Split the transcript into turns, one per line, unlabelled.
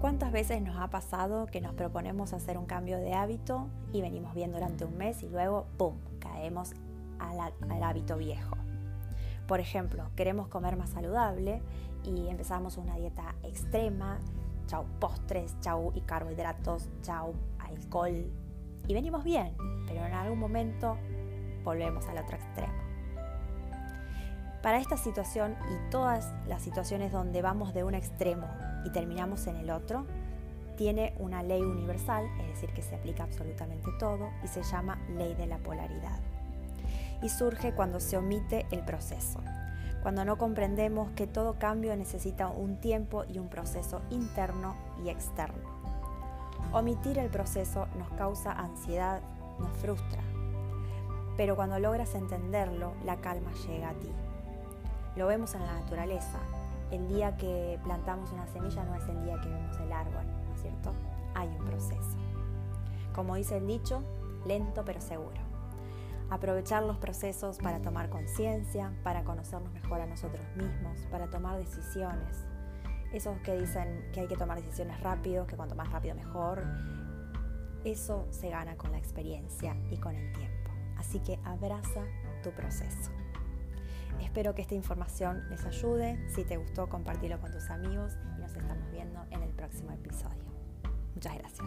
¿Cuántas veces nos ha pasado que nos proponemos hacer un cambio de hábito y venimos bien durante un mes y luego, ¡pum!, caemos al, al hábito viejo? Por ejemplo, queremos comer más saludable y empezamos una dieta extrema, chau postres, chau y carbohidratos, chau alcohol, y venimos bien, pero en algún momento volvemos al otro extremo. Para esta situación y todas las situaciones donde vamos de un extremo y terminamos en el otro, tiene una ley universal, es decir, que se aplica absolutamente todo, y se llama ley de la polaridad. Y surge cuando se omite el proceso, cuando no comprendemos que todo cambio necesita un tiempo y un proceso interno y externo. Omitir el proceso nos causa ansiedad, nos frustra, pero cuando logras entenderlo, la calma llega a ti. Lo vemos en la naturaleza, el día que plantamos una semilla no es el día que vemos el árbol, ¿no es cierto? Hay un proceso. Como dice el dicho, lento pero seguro. Aprovechar los procesos para tomar conciencia, para conocernos mejor a nosotros mismos, para tomar decisiones. Esos que dicen que hay que tomar decisiones rápido, que cuanto más rápido mejor, eso se gana con la experiencia y con el tiempo. Así que abraza tu proceso. Espero que esta información les ayude. Si te gustó, compártelo con tus amigos y nos estamos viendo en el próximo episodio. Muchas gracias.